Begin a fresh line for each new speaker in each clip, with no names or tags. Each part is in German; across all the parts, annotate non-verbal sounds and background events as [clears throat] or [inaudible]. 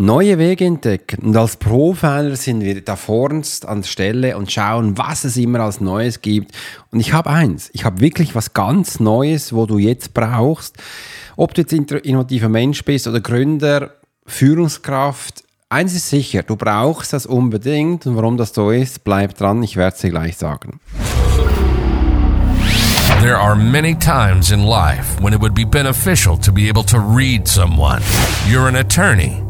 neue Wege entdecken. Und als Profiler sind wir da vornst an der Stelle und schauen, was es immer als Neues gibt. Und ich habe eins, ich habe wirklich was ganz Neues, wo du jetzt brauchst. Ob du jetzt innovativer Mensch bist oder Gründer, Führungskraft, eins ist sicher, du brauchst das unbedingt. Und warum das so ist, bleib dran, ich werde es dir gleich sagen.
There are many times in life when it would be beneficial to be able to read someone. You're an attorney.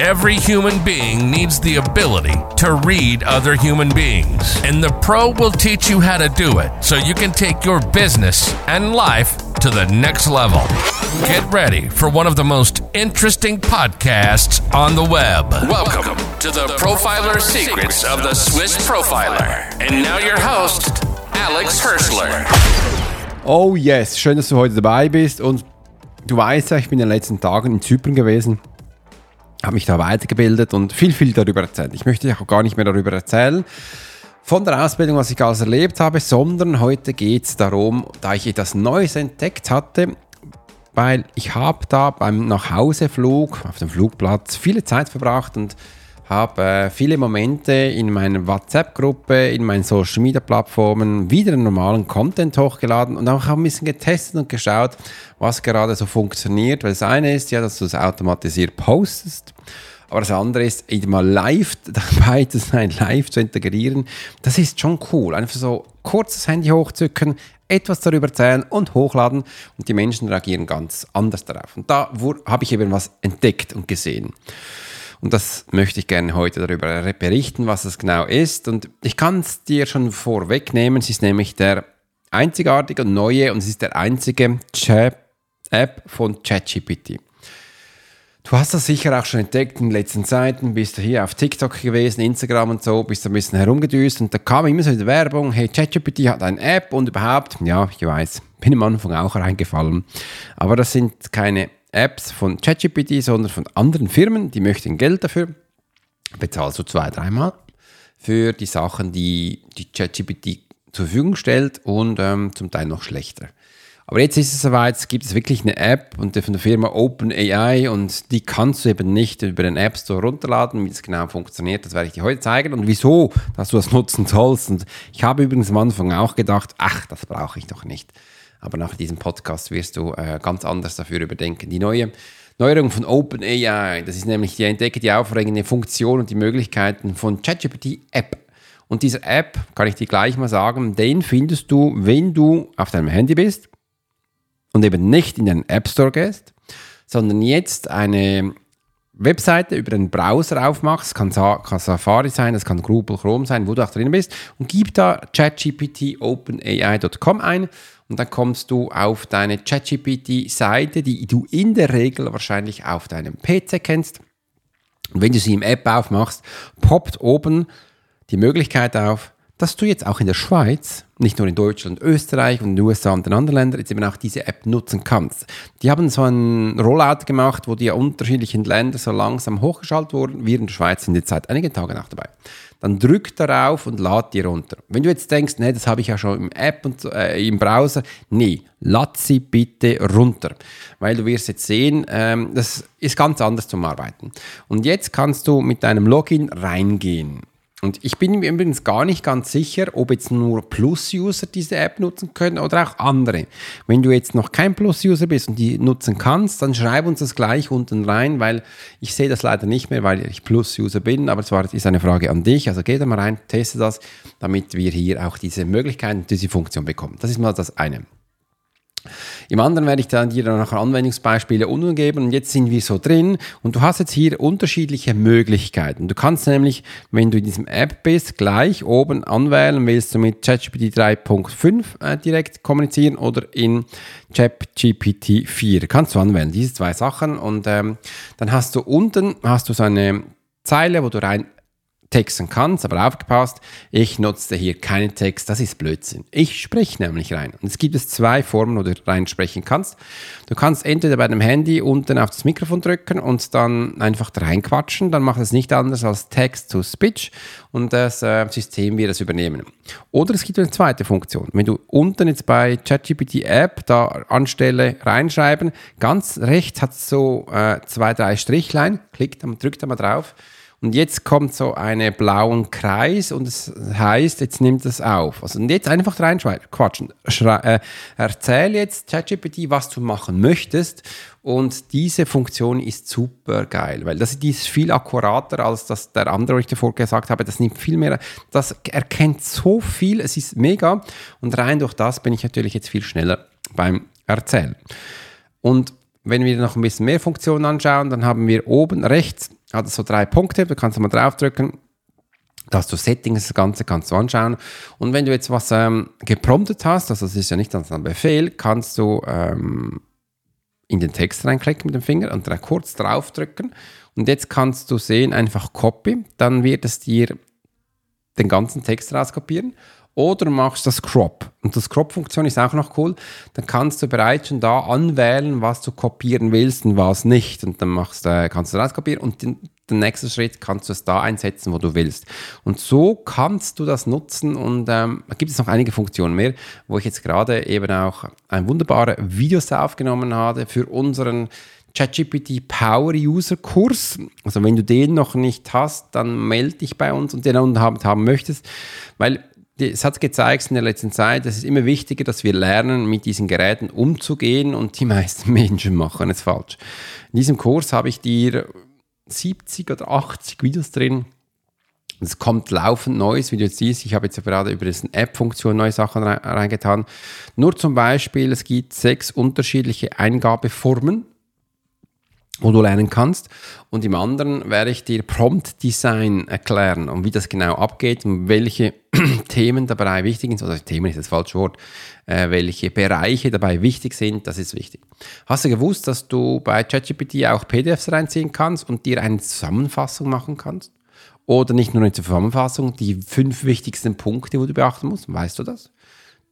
every human being needs the ability to read other human beings. And the pro will teach you how to do it so you can take your business and life to the next level. Get ready for one of the most interesting podcasts on the web. Welcome to the Profiler Secrets of the Swiss Profiler. And now your host, Alex Hirschler.
Oh yes, schön, dass du heute dabei bist und du weißt ja, ich bin in den letzten Tagen in Zypern gewesen, habe mich da weitergebildet und viel, viel darüber erzählt. Ich möchte auch gar nicht mehr darüber erzählen von der Ausbildung, was ich alles erlebt habe, sondern heute geht es darum, da ich etwas Neues entdeckt hatte, weil ich habe da beim Nachhauseflug auf dem Flugplatz viele Zeit verbracht und habe viele Momente in meiner WhatsApp-Gruppe, in meinen Social-Media-Plattformen wieder normalen Content hochgeladen und auch ein bisschen getestet und geschaut, was gerade so funktioniert. Weil das eine ist ja, dass du es automatisiert postest. Aber das andere ist, mal live [laughs] dabei zu sein, live zu integrieren. Das ist schon cool. Einfach so kurz das Handy hochzücken, etwas darüber erzählen und hochladen und die Menschen reagieren ganz anders darauf. Und da habe ich eben was entdeckt und gesehen. Und das möchte ich gerne heute darüber berichten, was es genau ist. Und ich kann es dir schon vorwegnehmen. Es ist nämlich der einzigartige und neue und es ist der einzige Chat-App von ChatGPT. Du hast das sicher auch schon entdeckt in den letzten Zeiten, bist du hier auf TikTok gewesen, Instagram und so, bist du ein bisschen herumgedüst und da kam immer so die Werbung, hey, ChatGPT hat eine App und überhaupt, ja, ich weiß, bin am Anfang auch reingefallen, aber das sind keine Apps von ChatGPT, sondern von anderen Firmen, die möchten Geld dafür. Bezahlst du zwei, dreimal für die Sachen, die die ChatGPT zur Verfügung stellt und ähm, zum Teil noch schlechter. Aber jetzt ist es soweit, es gibt wirklich eine App und von der Firma OpenAI und die kannst du eben nicht über den App Store runterladen. Wie das genau funktioniert, das werde ich dir heute zeigen und wieso, dass du das nutzen sollst. Und ich habe übrigens am Anfang auch gedacht, ach, das brauche ich doch nicht. Aber nach diesem Podcast wirst du äh, ganz anders dafür überdenken. Die neue Neuerung von OpenAI, das ist nämlich die entdecke die aufregende Funktion und die Möglichkeiten von ChatGPT App. Und diese App, kann ich dir gleich mal sagen, den findest du, wenn du auf deinem Handy bist und eben nicht in den App Store gehst, sondern jetzt eine Webseite über den Browser aufmachst, kann, kann Safari sein, das kann Google Chrome sein, wo du auch drin bist, und gib da ChatGPT OpenAI.com ein und dann kommst du auf deine ChatGPT-Seite, die du in der Regel wahrscheinlich auf deinem PC kennst. Und wenn du sie im App aufmachst, poppt oben die Möglichkeit auf, dass du jetzt auch in der Schweiz, nicht nur in Deutschland, Österreich und den USA und den anderen Ländern, jetzt eben auch diese App nutzen kannst. Die haben so einen Rollout gemacht, wo die unterschiedlichen Länder so langsam hochgeschaltet wurden. Wir in der Schweiz sind jetzt seit einigen Tagen auch dabei. Dann drück darauf und lad die runter. Wenn du jetzt denkst, nee, das habe ich ja schon im App und äh, im Browser, nee, lad sie bitte runter. Weil du wirst jetzt sehen, ähm, das ist ganz anders zum Arbeiten. Und jetzt kannst du mit deinem Login reingehen. Und ich bin mir übrigens gar nicht ganz sicher, ob jetzt nur Plus-User diese App nutzen können oder auch andere. Wenn du jetzt noch kein Plus-User bist und die nutzen kannst, dann schreib uns das gleich unten rein, weil ich sehe das leider nicht mehr, weil ich Plus-User bin. Aber zwar ist eine Frage an dich. Also geh da mal rein, teste das, damit wir hier auch diese Möglichkeiten, diese Funktion bekommen. Das ist mal das eine. Im anderen werde ich dann dir dann nachher Anwendungsbeispiele unten geben und jetzt sind wir so drin und du hast jetzt hier unterschiedliche Möglichkeiten. Du kannst nämlich, wenn du in diesem App bist, gleich oben anwählen, willst du mit ChatGPT 3.5 äh, direkt kommunizieren oder in ChatGPT 4. Kannst du anwählen, diese zwei Sachen und ähm, dann hast du unten hast du so eine Zeile, wo du rein texten kannst, aber aufgepasst, ich nutze hier keinen Text, das ist Blödsinn. Ich spreche nämlich rein. Und es gibt es zwei Formen, wo du reinsprechen kannst. Du kannst entweder bei dem Handy unten auf das Mikrofon drücken und dann einfach reinquatschen, dann macht es nicht anders als Text to Speech und das äh, System wird es übernehmen. Oder es gibt eine zweite Funktion. Wenn du unten jetzt bei ChatGPT App da anstelle reinschreiben, ganz rechts hat es so äh, zwei, drei Strichlein, klickt, drückt da mal drauf und jetzt kommt so ein blauen Kreis und es heißt, jetzt nimmt es auf. Also und jetzt einfach reinquatschen. Äh, erzähl jetzt ChatGPT, was du machen möchtest. Und diese Funktion ist super geil, weil das, ist viel akkurater als das der andere, was ich davor gesagt habe. Das nimmt viel mehr, das erkennt so viel, es ist mega. Und rein durch das bin ich natürlich jetzt viel schneller beim Erzählen. Und wenn wir noch ein bisschen mehr Funktionen anschauen, dann haben wir oben rechts hat so drei Punkte, du kannst mal draufdrücken. Da hast du Settings, das Ganze kannst du anschauen. Und wenn du jetzt was ähm, gepromptet hast, also das ist ja nicht ein Befehl, kannst du ähm, in den Text reinklicken mit dem Finger und dann kurz draufdrücken. Und jetzt kannst du sehen, einfach Copy, dann wird es dir den ganzen Text rauskopieren. Oder machst das Crop. Und das Crop-Funktion ist auch noch cool. Dann kannst du bereits schon da anwählen, was du kopieren willst und was nicht. Und dann machst, äh, kannst du das kopieren und den, den nächsten Schritt kannst du es da einsetzen, wo du willst. Und so kannst du das nutzen und ähm, da gibt es noch einige Funktionen mehr, wo ich jetzt gerade eben auch ein wunderbare Videos aufgenommen habe für unseren ChatGPT Power User Kurs. Also wenn du den noch nicht hast, dann melde dich bei uns und den haben möchtest, weil es hat gezeigt in der letzten Zeit, es ist immer wichtiger, dass wir lernen, mit diesen Geräten umzugehen und die [laughs] meisten Menschen machen es falsch. In diesem Kurs habe ich dir 70 oder 80 Videos drin. Es kommt laufend Neues, wie du jetzt siehst. Ich habe jetzt gerade über diese App-Funktion neue Sachen reingetan. Nur zum Beispiel, es gibt sechs unterschiedliche Eingabeformen wo du lernen kannst. Und im anderen werde ich dir Prompt Design erklären und wie das genau abgeht und welche [clears throat] Themen dabei wichtig sind. Also Themen ist das falsche Wort. Äh, welche Bereiche dabei wichtig sind, das ist wichtig. Hast du gewusst, dass du bei ChatGPT auch PDFs reinziehen kannst und dir eine Zusammenfassung machen kannst? Oder nicht nur eine Zusammenfassung, die fünf wichtigsten Punkte, wo du beachten musst. Weißt du das?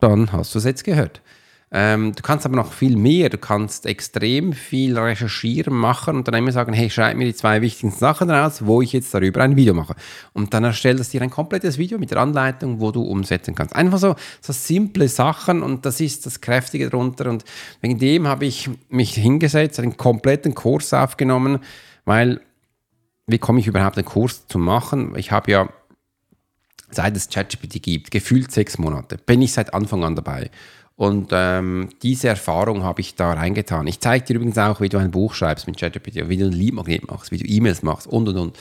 Dann hast du es jetzt gehört. Ähm, du kannst aber noch viel mehr. Du kannst extrem viel recherchieren, machen und dann immer sagen, hey, schreib mir die zwei wichtigsten Sachen raus, wo ich jetzt darüber ein Video mache. Und dann erstellt es dir ein komplettes Video mit der Anleitung, wo du umsetzen kannst. Einfach so, so simple Sachen und das ist das Kräftige darunter. Und wegen dem habe ich mich hingesetzt, einen kompletten Kurs aufgenommen, weil wie komme ich überhaupt einen Kurs zu machen? Ich habe ja seit es ChatGPT gibt, gefühlt sechs Monate, bin ich seit Anfang an dabei. Und ähm, diese Erfahrung habe ich da reingetan. Ich zeige dir übrigens auch, wie du ein Buch schreibst mit ChatGPT, wie du ein Leadmagnet machst, wie du E-Mails machst und und und.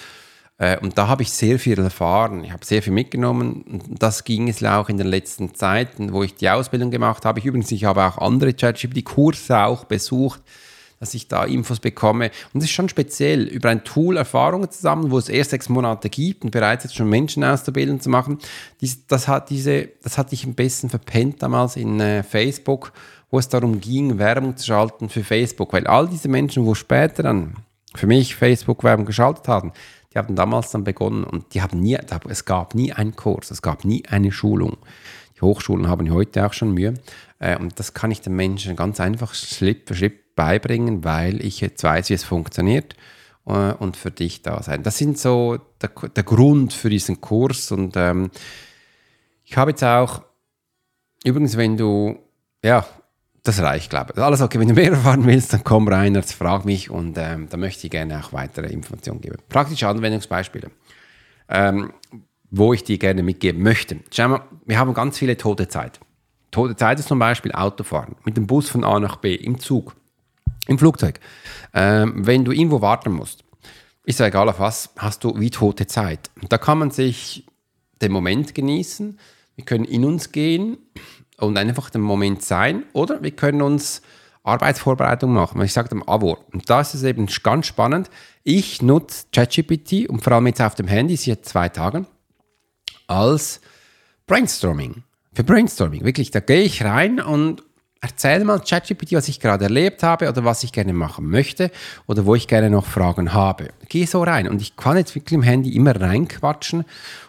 Äh, und da habe ich sehr viel erfahren. Ich habe sehr viel mitgenommen. Und das ging es auch in den letzten Zeiten, wo ich die Ausbildung gemacht habe. Ich übrigens, ich habe auch andere ChatGPT-Kurse auch besucht dass ich da Infos bekomme. Und es ist schon speziell, über ein Tool Erfahrungen zusammen, wo es erst sechs Monate gibt und bereits jetzt schon Menschen auszubilden zu machen. Dies, das, hat diese, das hatte ich am besten verpennt damals in äh, Facebook, wo es darum ging, Werbung zu schalten für Facebook. Weil all diese Menschen, wo später dann für mich Facebook-Werbung geschaltet haben, die haben damals dann begonnen und die haben nie, es gab nie einen Kurs, es gab nie eine Schulung. Die Hochschulen haben heute auch schon Mühe. Äh, und das kann ich den Menschen ganz einfach Schritt für Schritt beibringen, weil ich jetzt weiß, wie es funktioniert äh, und für dich da sein. Das sind so der, der Grund für diesen Kurs und ähm, ich habe jetzt auch, übrigens, wenn du, ja, das reicht, glaube ich. Alles okay, wenn du mehr [laughs] erfahren willst, dann komm rein, jetzt frag mich und ähm, da möchte ich gerne auch weitere Informationen geben. Praktische Anwendungsbeispiele, ähm, wo ich dir gerne mitgeben möchte. Schau mal, wir haben ganz viele tote Zeit. Tote Zeit ist zum Beispiel Autofahren, mit dem Bus von A nach B, im Zug. Im Flugzeug. Ähm, wenn du irgendwo warten musst, ist ja egal auf was, hast du wie tote Zeit. Da kann man sich den Moment genießen. Wir können in uns gehen und einfach den Moment sein. Oder wir können uns Arbeitsvorbereitung machen. Ich sage dem Avor. Und da ist es eben ganz spannend. Ich nutze ChatGPT und vor allem jetzt auf dem Handy seit zwei Tagen als Brainstorming. Für Brainstorming. Wirklich, da gehe ich rein und erzähl mal ChatGPT, was ich gerade erlebt habe oder was ich gerne machen möchte oder wo ich gerne noch Fragen habe. Geh so rein und ich kann jetzt wirklich im Handy immer reinquatschen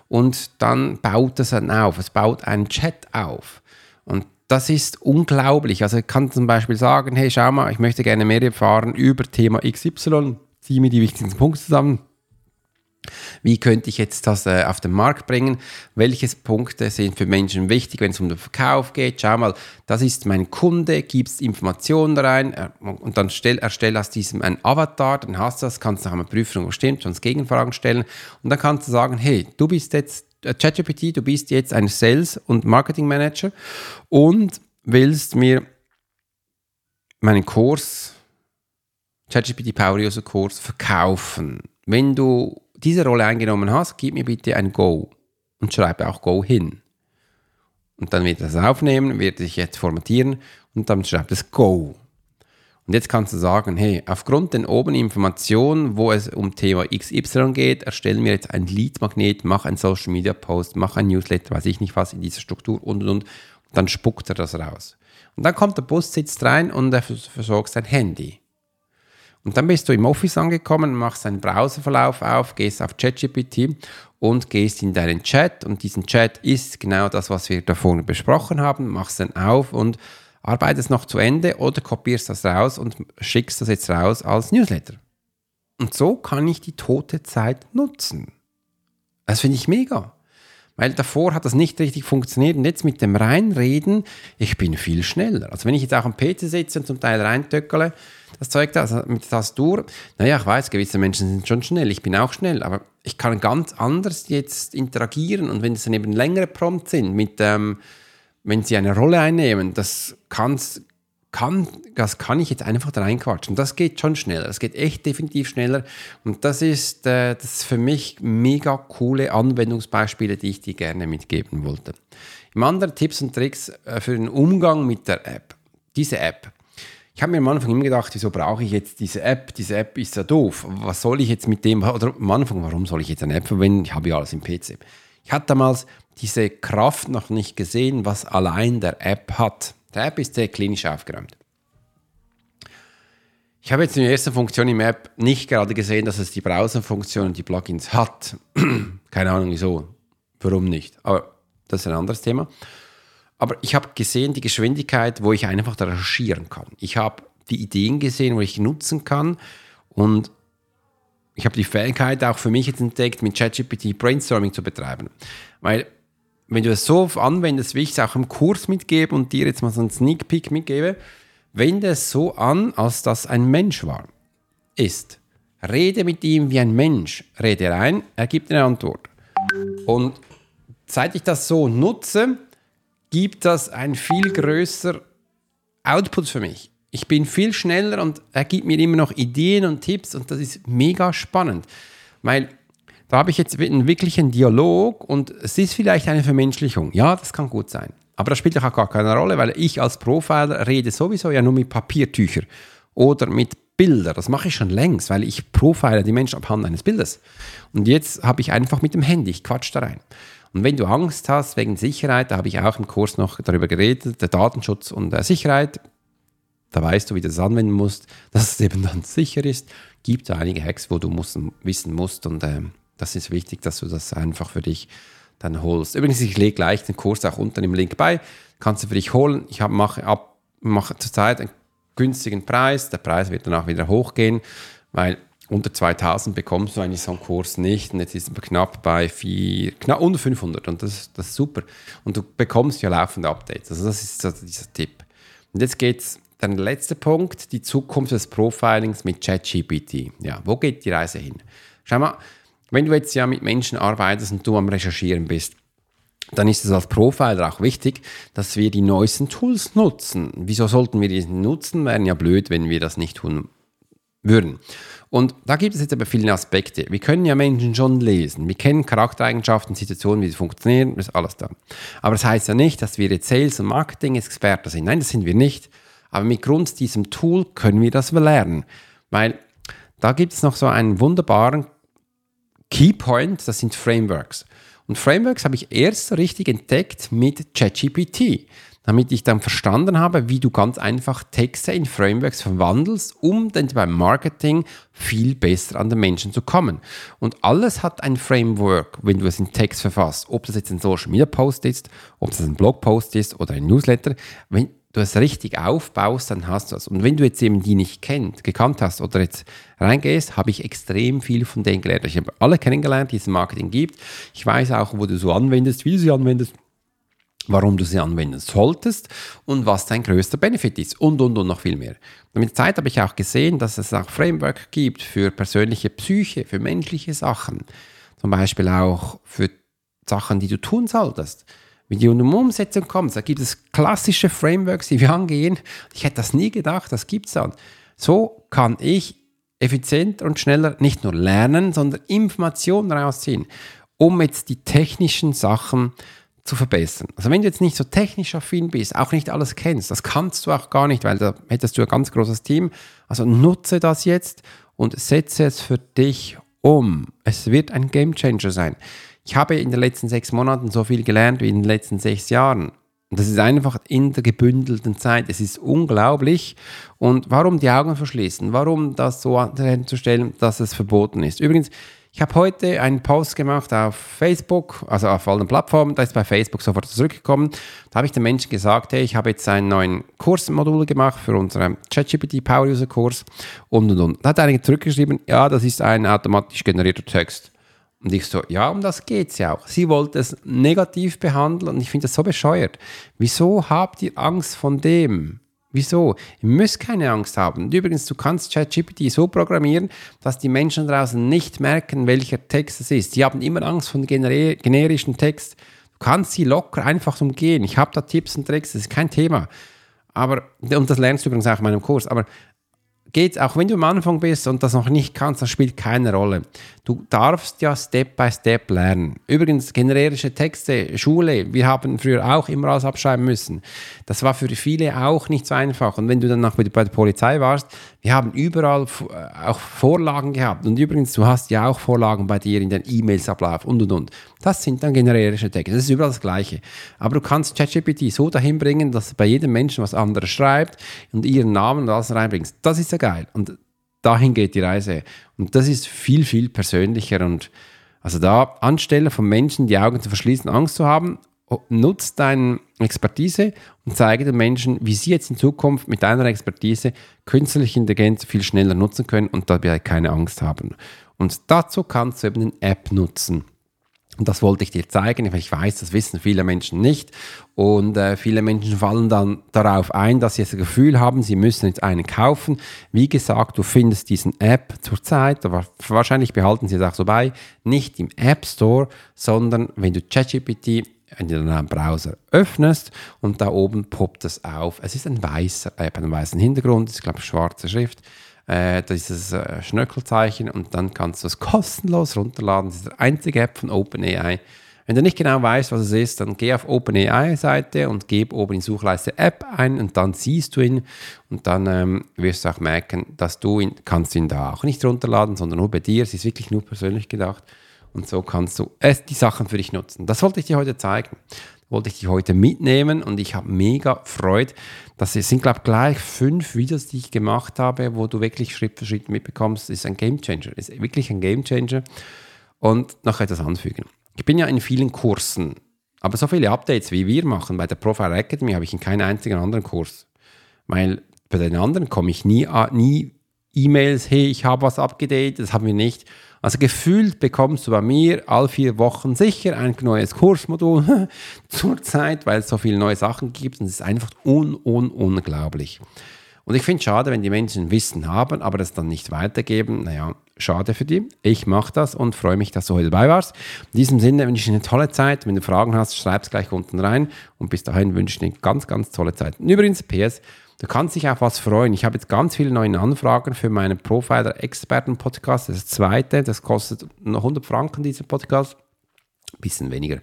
und dann baut das dann auf. Es baut einen Chat auf. Und das ist unglaublich. Also ich kann zum Beispiel sagen, hey, schau mal, ich möchte gerne mehr erfahren über Thema XY, zieh mir die wichtigsten Punkte zusammen, wie könnte ich jetzt das äh, auf den Markt bringen? Welche Punkte sind für Menschen wichtig, wenn es um den Verkauf geht? Schau mal, das ist mein Kunde, gibst Informationen rein äh, und dann stell, erstell aus diesem ein Avatar, dann hast du das, kannst nach einer Prüfung stimmt, sonst Gegenfragen stellen und dann kannst du sagen, hey, du bist jetzt äh, ChatGPT, du bist jetzt ein Sales- und Marketing Manager und willst mir meinen Kurs, ChatGPT Power User Kurs, verkaufen. Wenn du diese Rolle eingenommen hast, gib mir bitte ein Go und schreibe auch Go hin. Und dann wird das aufnehmen, wird sich jetzt formatieren und dann schreibt es Go. Und jetzt kannst du sagen, hey, aufgrund den oben Informationen, wo es um Thema XY geht, erstellen wir jetzt ein Lead-Magnet, mach einen Social Media Post, mach ein Newsletter, weiß ich nicht was in dieser Struktur und und und. Dann spuckt er das raus. Und dann kommt der Bus, sitzt rein und er versorgt sein Handy. Und dann bist du im Office angekommen, machst einen Browserverlauf auf, gehst auf ChatGPT und gehst in deinen Chat. Und diesen Chat ist genau das, was wir da vorne besprochen haben. Machst dann auf und arbeitest noch zu Ende oder kopierst das raus und schickst das jetzt raus als Newsletter. Und so kann ich die tote Zeit nutzen. Das finde ich mega. Weil davor hat das nicht richtig funktioniert und jetzt mit dem Reinreden, ich bin viel schneller. Also wenn ich jetzt auch am PC sitze und zum Teil reintöckele, das Zeug da, also mit der Tastatur. Naja, ich weiß, gewisse Menschen sind schon schnell, ich bin auch schnell, aber ich kann ganz anders jetzt interagieren und wenn es dann eben längere Prompts sind, mit, ähm, wenn sie eine Rolle einnehmen, das kann's, kann, das kann ich jetzt einfach da reinquatschen. Das geht schon schneller. Das geht echt definitiv schneller. Und das ist, äh, das ist für mich mega coole Anwendungsbeispiele, die ich dir gerne mitgeben wollte. Im anderen Tipps und Tricks äh, für den Umgang mit der App. Diese App ich habe mir am Anfang immer gedacht, wieso brauche ich jetzt diese App? Diese App ist ja doof. Was soll ich jetzt mit dem? Oder am Anfang, warum soll ich jetzt eine App verwenden? Ich habe ja alles im PC. Ich hatte damals diese Kraft noch nicht gesehen, was allein der App hat. Der App ist sehr klinisch aufgeräumt. Ich habe jetzt in der ersten Funktion im App nicht gerade gesehen, dass es die Browser-Funktion und die Plugins hat. [clears throat] Keine Ahnung wieso. Warum nicht? Aber das ist ein anderes Thema. Aber ich habe gesehen, die Geschwindigkeit, wo ich einfach recherchieren kann. Ich habe die Ideen gesehen, wo ich nutzen kann. Und ich habe die Fähigkeit auch für mich jetzt entdeckt, mit ChatGPT Brainstorming zu betreiben. Weil, wenn du es so anwendest, wie ich es auch im Kurs mitgebe und dir jetzt mal so einen Sneak Peek mitgebe, wende es so an, als dass ein Mensch war. Ist. Rede mit ihm wie ein Mensch. Rede rein, er gibt eine Antwort. Und seit ich das so nutze, gibt das ein viel größer Output für mich. Ich bin viel schneller und er gibt mir immer noch Ideen und Tipps und das ist mega spannend, weil da habe ich jetzt einen wirklichen Dialog und es ist vielleicht eine Vermenschlichung. Ja, das kann gut sein. Aber das spielt auch gar keine Rolle, weil ich als Profiler rede sowieso ja nur mit Papiertüchern oder mit Bildern. Das mache ich schon längst, weil ich profile die Menschen abhand eines Bildes. Und jetzt habe ich einfach mit dem Handy, ich quatsch da rein. Und wenn du Angst hast wegen Sicherheit, da habe ich auch im Kurs noch darüber geredet, der Datenschutz und der Sicherheit, da weißt du, wie du das anwenden musst, [laughs] dass es eben dann sicher ist. Gibt da einige Hacks, wo du musst, wissen musst und äh, das ist wichtig, dass du das einfach für dich dann holst. Übrigens, ich lege gleich den Kurs auch unten im Link bei, kannst du für dich holen. Ich habe, mache, ab, mache zurzeit einen günstigen Preis, der Preis wird danach wieder hochgehen, weil unter 2000 bekommst du eigentlich so einen Kurs nicht und jetzt ist es knapp bei vier, knapp unter 500 und das, das ist super. Und du bekommst ja laufende Updates. Also das ist so dieser Tipp. Und jetzt geht es, dann der letzte Punkt, die Zukunft des Profilings mit ChatGPT. Ja, wo geht die Reise hin? Schau mal, wenn du jetzt ja mit Menschen arbeitest und du am Recherchieren bist, dann ist es als Profiler auch wichtig, dass wir die neuesten Tools nutzen. Wieso sollten wir die nutzen? Wären ja blöd, wenn wir das nicht tun würden. Und da gibt es jetzt aber viele Aspekte. Wir können ja Menschen schon lesen. Wir kennen Charaktereigenschaften, Situationen, wie sie funktionieren, das ist alles da. Aber das heißt ja nicht, dass wir jetzt Sales- und Marketing-Experten sind. Nein, das sind wir nicht. Aber mit Grund diesem Tool können wir das lernen. Weil da gibt es noch so einen wunderbaren Keypoint, das sind Frameworks. Und Frameworks habe ich erst richtig entdeckt mit ChatGPT. Damit ich dann verstanden habe, wie du ganz einfach Texte in Frameworks verwandelst, um dann beim Marketing viel besser an den Menschen zu kommen. Und alles hat ein Framework, wenn du es in Text verfasst. Ob das jetzt ein Social Media Post ist, ob das ein Blogpost ist oder ein Newsletter. Wenn du es richtig aufbaust, dann hast du es. Und wenn du jetzt eben die nicht kennt, gekannt hast oder jetzt reingehst, habe ich extrem viel von denen gelernt. Ich habe alle kennengelernt, die es im Marketing gibt. Ich weiß auch, wo du so anwendest, wie du sie anwendest warum du sie anwenden solltest und was dein größter Benefit ist und, und, und noch viel mehr. Und mit der Zeit habe ich auch gesehen, dass es auch Framework gibt für persönliche Psyche, für menschliche Sachen. Zum Beispiel auch für Sachen, die du tun solltest. Wie du die Umsetzung kommst, da gibt es klassische Frameworks, die wir angehen. Ich hätte das nie gedacht, das gibt es dann. So kann ich effizienter und schneller nicht nur lernen, sondern Informationen rausziehen, um jetzt die technischen Sachen zu verbessern. Also wenn du jetzt nicht so technisch affin bist, auch nicht alles kennst, das kannst du auch gar nicht, weil da hättest du ein ganz großes Team. Also nutze das jetzt und setze es für dich um. Es wird ein Game Changer sein. Ich habe in den letzten sechs Monaten so viel gelernt wie in den letzten sechs Jahren. Und das ist einfach in der gebündelten Zeit. Es ist unglaublich. Und warum die Augen verschließen? Warum das so anzustellen, dass es verboten ist? Übrigens, ich habe heute einen Post gemacht auf Facebook, also auf allen Plattformen, da ist bei Facebook sofort zurückgekommen. Da habe ich den Menschen gesagt, hey, ich habe jetzt einen neuen Kursmodul gemacht für unseren ChatGPT Power User Kurs und und und. Da hat einer zurückgeschrieben, ja, das ist ein automatisch generierter Text. Und ich so, ja, um das geht es ja auch. Sie wollte es negativ behandeln und ich finde das so bescheuert. Wieso habt ihr Angst von dem? Wieso? Ihr müsst keine Angst haben. Und übrigens, du kannst ChatGPT so programmieren, dass die Menschen draußen nicht merken, welcher Text es ist. Die haben immer Angst vor gener generischen Text. Du kannst sie locker einfach umgehen. Ich habe da Tipps und Tricks, das ist kein Thema. Aber, und das lernst du übrigens auch in meinem Kurs. Aber geht auch wenn du am Anfang bist und das noch nicht kannst, das spielt keine Rolle. Du darfst ja Step by Step lernen. Übrigens, generische Texte, Schule, wir haben früher auch immer alles abschreiben müssen. Das war für viele auch nicht so einfach. Und wenn du dann noch bei der Polizei warst, wir haben überall äh, auch Vorlagen gehabt. Und übrigens, du hast ja auch Vorlagen bei dir in den E-Mails-Ablauf und und und. Das sind dann generische Texte. Das ist überall das Gleiche. Aber du kannst ChatGPT so dahin bringen, dass bei jedem Menschen was anderes schreibt und ihren Namen und alles reinbringst. Das ist ja geil. Und dahin geht die Reise. Und das ist viel, viel persönlicher. Und also da anstelle von Menschen die Augen zu verschließen, Angst zu haben, nutz deine Expertise und zeige den Menschen, wie sie jetzt in Zukunft mit deiner Expertise künstliche Intelligenz viel schneller nutzen können und dabei keine Angst haben. Und dazu kannst du eben eine App nutzen. Und das wollte ich dir zeigen. Ich weiß, das wissen viele Menschen nicht. Und äh, viele Menschen fallen dann darauf ein, dass sie das Gefühl haben, sie müssen jetzt einen kaufen. Wie gesagt, du findest diesen App zurzeit, aber wahrscheinlich behalten sie es auch so bei, nicht im App Store, sondern wenn du ChatGPT in deinem Browser öffnest und da oben poppt es auf. Es ist ein weißer App, einen weißen Hintergrund, ist glaube schwarze Schrift äh, dieses äh, Schnöckelzeichen und dann kannst du es [laughs] kostenlos runterladen. Das ist die einzige App von OpenAI. Wenn du nicht genau weißt, was es ist, dann geh auf OpenAI-Seite und gib oben in die Suchleiste App ein und dann siehst du ihn und dann ähm, wirst du auch merken, dass du ihn, kannst ihn da auch nicht runterladen, sondern nur bei dir. Es ist wirklich nur persönlich gedacht und so kannst du es, die Sachen für dich nutzen. Das wollte ich dir heute zeigen wollte ich die heute mitnehmen und ich habe mega Freude. Das sind, glaube ich, gleich fünf Videos, die ich gemacht habe, wo du wirklich Schritt für Schritt mitbekommst. Das ist ein Game Changer. Das ist wirklich ein Game Changer. Und noch etwas anfügen. Ich bin ja in vielen Kursen, aber so viele Updates, wie wir machen bei der Profile Academy, habe ich in keinem einzigen anderen Kurs. Weil bei den anderen komme ich nie, nie E-Mails, hey, ich habe was abgedatet, das haben wir nicht. Also gefühlt bekommst du bei mir all vier Wochen sicher ein neues Kursmodul [laughs] zurzeit, weil es so viele neue Sachen gibt und es ist einfach un, un, unglaublich. Und ich finde es schade, wenn die Menschen Wissen haben, aber das dann nicht weitergeben. Naja, schade für die. Ich mache das und freue mich, dass du heute dabei warst. In diesem Sinne wünsche ich dir eine tolle Zeit. Wenn du Fragen hast, schreib es gleich unten rein. Und bis dahin wünsche ich dir eine ganz, ganz tolle Zeit. Und übrigens, PS, Du kannst dich auf was freuen. Ich habe jetzt ganz viele neue Anfragen für meinen Profiler-Experten-Podcast. Das zweite, das kostet noch 100 Franken, dieser Podcast. Ein bisschen weniger.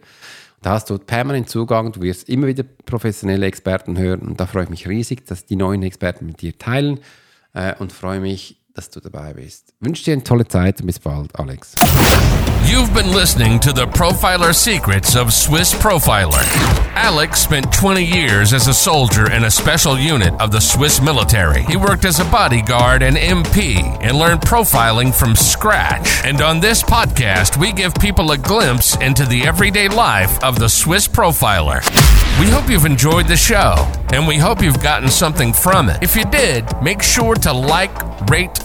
Da hast du permanent Zugang, du wirst immer wieder professionelle Experten hören und da freue ich mich riesig, dass die neuen Experten mit dir teilen äh, und freue mich, dass du dabei bist. Ich wünsche dir eine tolle Zeit und bis bald, Alex.
You've been listening to the Profiler Secrets of Swiss Profiler. Alex spent 20 years as a soldier in a special unit of the Swiss military. He worked as a bodyguard and MP and learned profiling from scratch. And on this podcast, we give people a glimpse into the everyday life of the Swiss Profiler. We hope you've enjoyed the show, and we hope you've gotten something from it. If you did, make sure to like, rate,